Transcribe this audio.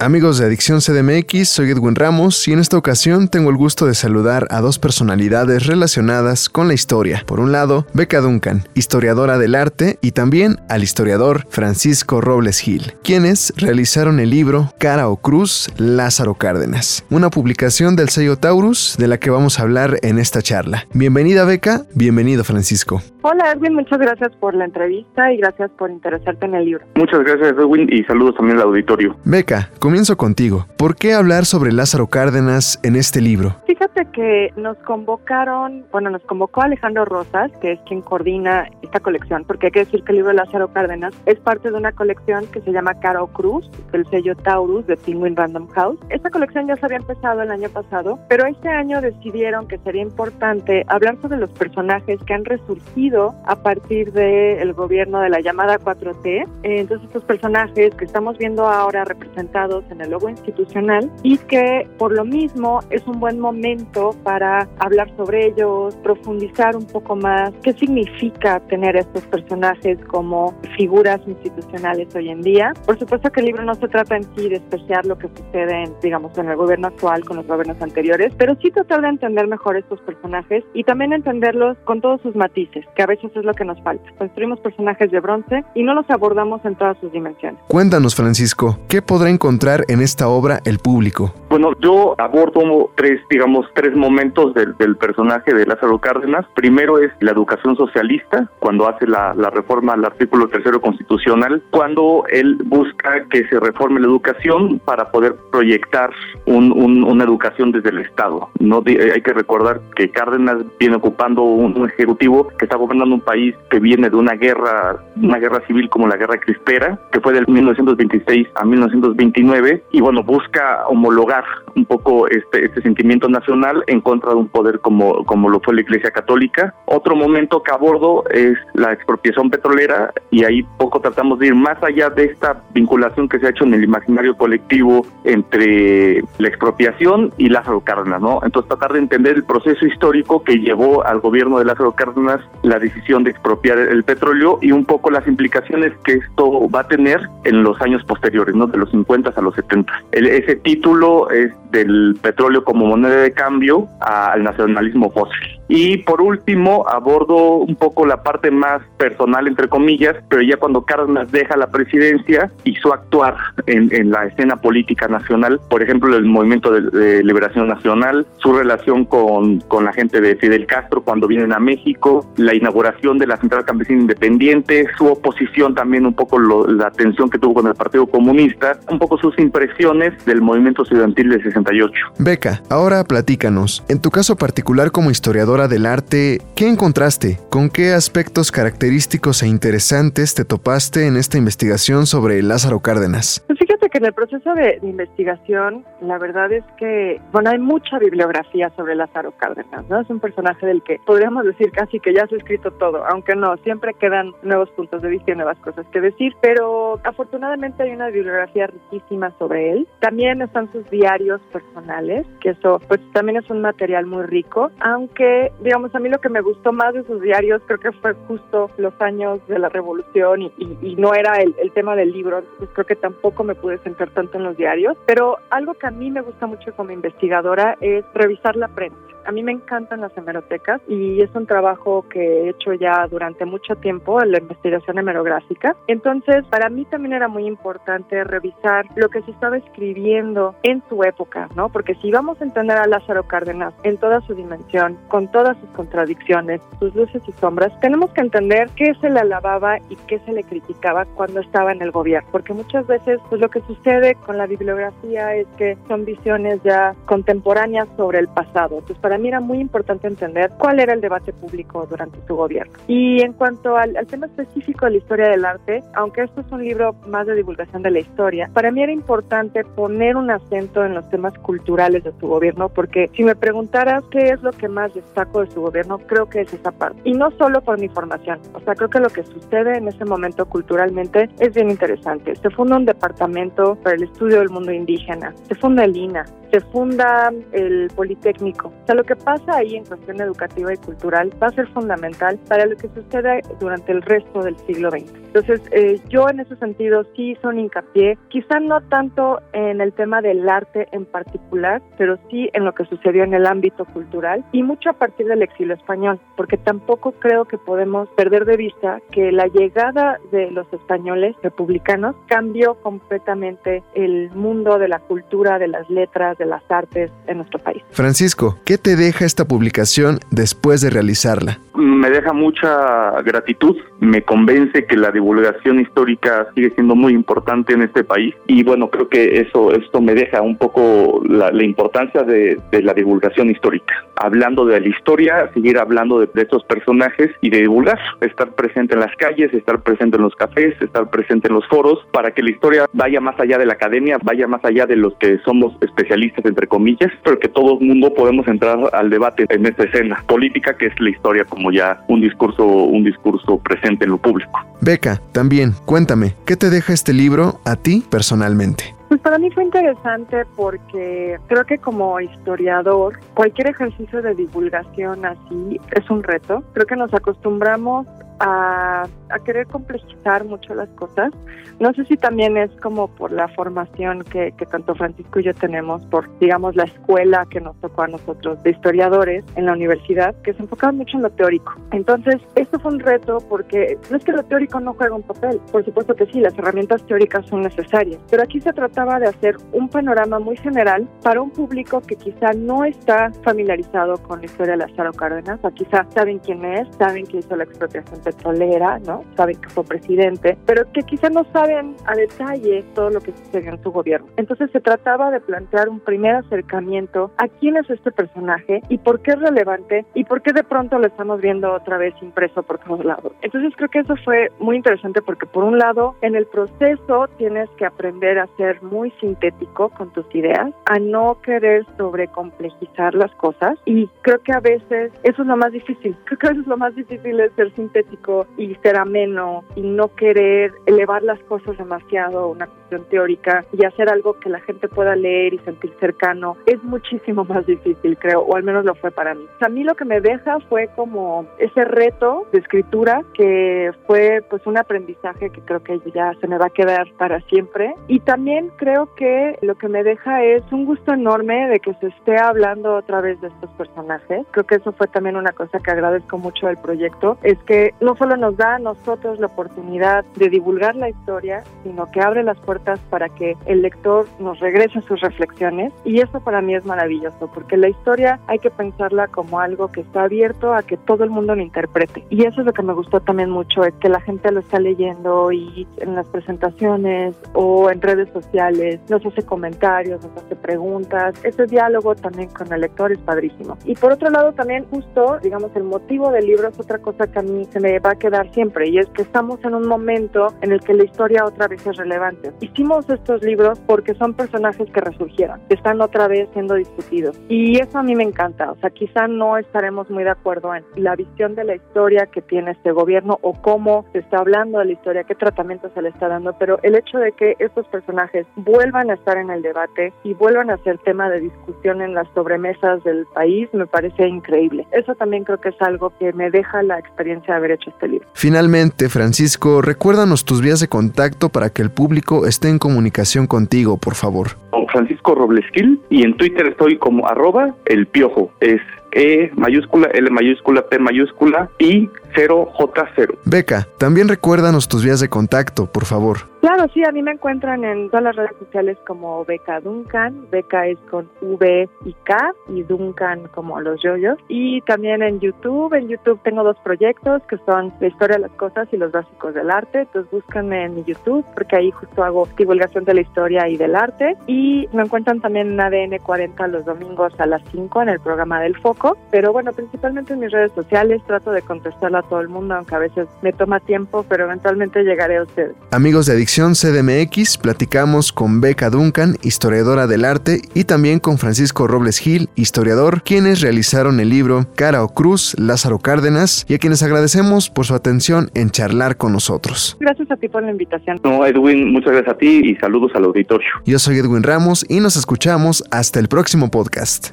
Amigos de Adicción CDMX, soy Edwin Ramos y en esta ocasión tengo el gusto de saludar a dos personalidades relacionadas con la historia. Por un lado, Beca Duncan, historiadora del arte, y también al historiador Francisco Robles Gil, quienes realizaron el libro Cara o Cruz Lázaro Cárdenas, una publicación del sello Taurus de la que vamos a hablar en esta charla. Bienvenida Beca, bienvenido Francisco. Hola Edwin, muchas gracias por la entrevista y gracias por interesarte en el libro. Muchas gracias Edwin y saludos también al auditorio. Beca, comienzo contigo. ¿Por qué hablar sobre Lázaro Cárdenas en este libro? Fíjate que nos convocaron, bueno, nos convocó Alejandro Rosas, que es quien coordina esta colección, porque hay que decir que el libro de Lázaro Cárdenas es parte de una colección que se llama Caro Cruz, del sello Taurus de Penguin Random House. Esta colección ya se había empezado el año pasado, pero este año decidieron que sería importante hablar sobre los personajes que han resurgido a partir del gobierno de la llamada 4T. Eh, entonces, estos personajes que estamos viendo ahora representados en el logo institucional y que por lo mismo es un buen momento para hablar sobre ellos, profundizar un poco más qué significa tener estos personajes como figuras institucionales hoy en día. Por supuesto que el libro no se trata en sí de especiar lo que sucede, en, digamos, en el gobierno actual con los gobiernos anteriores, pero sí tratar de entender mejor estos personajes y también entenderlos con todos sus matices que a veces es lo que nos falta. Construimos personajes de bronce y no los abordamos en todas sus dimensiones. Cuéntanos, Francisco, ¿qué podrá encontrar en esta obra el público? Bueno, yo abordo tres, digamos, tres momentos del, personaje de Lázaro Cárdenas. Primero es la educación socialista, cuando hace la, reforma al artículo tercero constitucional, cuando él busca que se reforme la educación para poder proyectar una educación desde el Estado. No hay que recordar que Cárdenas viene ocupando un, un ejecutivo que está gobernando un país que viene de una guerra, una guerra civil como la Guerra Crispera, que fue del 1926 a 1929, y bueno, busca homologar un poco este, este sentimiento nacional en contra de un poder como, como lo fue la Iglesia Católica. Otro momento que abordo es la expropiación petrolera, y ahí poco tratamos de ir más allá de esta vinculación que se ha hecho en el imaginario colectivo entre la expropiación y Lázaro Cárdenas, ¿no? Entonces tratar de entender el proceso histórico que llevó al gobierno de Lázaro Cárdenas la decisión de expropiar el petróleo y un poco las implicaciones que esto va a tener en los años posteriores, ¿no? De los 50 a los 70. ese título es del petróleo como moneda de cambio al nacionalismo fósil. Y por último, abordo un poco la parte más personal, entre comillas, pero ya cuando Cárdenas deja la presidencia, hizo actuar en, en la escena política nacional, por ejemplo, el movimiento de, liberación nacional, su relación con, con, la gente de Fidel Castro cuando vienen a México, la inauguración de la Central Campesina Independiente, su oposición también, un poco la tensión que tuvo con el Partido Comunista, un poco sus impresiones del movimiento estudiantil del 68. Beca, ahora platícanos, en tu caso particular como historiador, del arte, ¿qué encontraste? ¿Con qué aspectos característicos e interesantes te topaste en esta investigación sobre Lázaro Cárdenas? Fíjate que en el proceso de, investigación, la verdad es que, bueno, hay mucha bibliografía sobre Lázaro Cárdenas, ¿no? Es un personaje del que podríamos decir casi que ya se ha escrito todo, aunque no, siempre quedan nuevos puntos de vista y nuevas cosas que decir, pero afortunadamente hay una bibliografía riquísima sobre él. También están sus diarios personales, que eso pues también es un material muy rico, aunque digamos, a mí lo que me gustó más de sus diarios creo que fue justo los años de la revolución y, no era el, el, tema del libro, pues creo que tampoco me pude centrar tanto en los diarios, pero algo que a mí me gusta mucho como investigadora es revisar la prensa. A mí me encantan las hemerotecas y es un trabajo que he hecho ya durante mucho tiempo, la investigación hemerográfica. Entonces, para mí también era muy importante revisar lo que se estaba escribiendo en su época, ¿no? Porque si vamos a entender a Lázaro Cárdenas en toda su dimensión, con todas sus contradicciones, sus luces y sombras, tenemos que entender qué se le alababa y qué se le criticaba cuando estaba en el gobierno, porque muchas veces pues lo que sucede con la bibliografía es que son visiones ya contemporáneas sobre el pasado. Entonces, para mí era muy importante entender cuál era el debate público durante su gobierno. Y en cuanto al, tema específico de la historia del arte, aunque esto es un libro más de divulgación de la historia, para mí era importante poner un acento en los temas culturales de su gobierno, porque si me preguntaras qué es lo que más destaco de su gobierno, creo que es esa parte. Y no solo por mi formación, o sea, creo que lo que sucede en ese momento culturalmente es bien interesante. Se funda un departamento para el estudio del mundo indígena, se funda el INA, se funda el Politécnico. O sea, lo que pasa ahí en cuestión educativa y cultural va a ser fundamental para lo que sucede durante el resto del siglo XX. Entonces, eh, yo en ese sentido sí son hincapié, quizá no tanto en el tema del arte en particular, pero sí en lo que sucedió en el ámbito cultural y mucho a partir del exilio español, porque tampoco creo que podemos perder de vista que la llegada de los españoles republicanos cambió completamente el mundo de la cultura, de las letras, de las artes en nuestro país. Francisco, ¿qué te deja esta publicación después de realizarla? Me deja mucha gratitud, me convence que la divulgación histórica sigue siendo muy importante en este país y bueno, creo que eso esto me deja un poco la, importancia de, la divulgación histórica. Hablando de la historia, seguir hablando de, de estos personajes y de divulgar, estar presente en las calles, estar presente en los cafés, estar presente en los foros, para que la historia vaya más allá de la academia, vaya más allá de los que somos especialistas, entre comillas, pero que todo el mundo podemos entrar al debate en esta escena política que es la historia como ya un discurso, un discurso presente en lo público. Beca, también, cuéntame, ¿qué te deja este libro a ti personalmente? Pues para mí fue interesante porque creo que como historiador, cualquier ejercicio de divulgación así es un reto. Creo que nos acostumbramos a, querer complejizar mucho las cosas. No sé si también es como por la formación que, que, tanto Francisco y yo tenemos, por, digamos, la escuela que nos tocó a nosotros de historiadores en la universidad, que se enfocaba mucho en lo teórico. Entonces, esto fue un reto porque no es que lo teórico no juega un papel, por supuesto que sí, las herramientas teóricas son necesarias, pero aquí se trataba de hacer un panorama muy general para un público que quizá no está familiarizado con la historia de Lázaro Cárdenas, o quizá saben quién es, saben que hizo la expropiación petrolera, ¿no? Saben que fue presidente, pero que quizá no saben a detalle todo lo que sucedió en su gobierno. Entonces se trataba de plantear un primer acercamiento a quién es este personaje y por qué es relevante y por qué de pronto lo estamos viendo otra vez impreso por todos lados. Entonces creo que eso fue muy interesante porque por un lado en el proceso tienes que aprender a ser muy sintético con tus ideas, a no querer sobrecomplejizar las cosas y creo que a veces eso es lo más difícil. Creo que a veces lo más difícil es ser sintético y ser ameno y no querer elevar las cosas demasiado a una cuestión teórica y hacer algo que la gente pueda leer y sentir cercano es muchísimo más difícil, creo, o al menos lo fue para mí. a mí lo que me deja fue como ese reto de escritura que fue pues un aprendizaje que creo que ya se me va a quedar para siempre y también creo que lo que me deja es un gusto enorme de que se esté hablando otra vez de estos personajes. Creo que eso fue también una cosa que agradezco mucho del proyecto, es que no solo nos da a nosotros la oportunidad de divulgar la historia, sino que abre las puertas para que el lector nos regrese sus reflexiones y eso para mí es maravilloso, porque la historia hay que pensarla como algo que está abierto a que todo el mundo lo interprete. Y eso es lo que me gustó también mucho, es que la gente lo está leyendo y en las presentaciones o en redes sociales nos hace comentarios, nos hace preguntas. Ese diálogo también con el lector es padrísimo. Y por otro lado también justo, digamos, el motivo del libro es otra cosa que a mí se me va a quedar siempre y es que estamos en un momento en el que la historia otra vez es relevante. Hicimos estos libros porque son personajes que resurgieron, que están otra vez siendo discutidos y eso a mí me encanta. O sea, quizá no estaremos muy de acuerdo en la visión de la historia que tiene este gobierno o cómo se está hablando de la historia, qué tratamiento se le está dando, pero el hecho de que estos personajes vuelvan a estar en el debate y vuelvan a ser tema de discusión en las sobremesas del país me parece increíble. Eso también creo que es algo que me deja la experiencia de haber hecho este libro. Finalmente, Francisco, recuérdanos tus vías de contacto para que el público esté en comunicación contigo, por favor. Francisco Roblesquil y en Twitter estoy como arroba el piojo. Es E mayúscula, L mayúscula, P mayúscula y 0J0. Beca, también recuérdanos tus vías de contacto, por favor. Claro, sí, a mí me encuentran en todas las redes sociales como Beca Duncan. Beca es con V y K y Duncan como los yoyos. Y también en YouTube. En YouTube tengo dos proyectos que son la historia de las cosas y los básicos del arte. Entonces búscanme en mi YouTube porque ahí justo hago divulgación de la historia y del arte. Y me encuentran también en ADN 40 los domingos a las 5 en el programa del Foco. Pero bueno, principalmente en mis redes sociales trato de contestar a todo el mundo, aunque a veces me toma tiempo, pero eventualmente llegaré a ustedes. Amigos de Adicción CDMX, platicamos con Beca Duncan, historiadora del arte, y también con Francisco Robles Gil, historiador, quienes realizaron el libro Cara o Cruz, Lázaro Cárdenas, y a quienes agradecemos por su atención en charlar con nosotros. Gracias a ti por la invitación. No, Edwin, muchas gracias a ti y saludos al auditorio. Yo soy Edwin Ramos y nos escuchamos hasta el próximo podcast.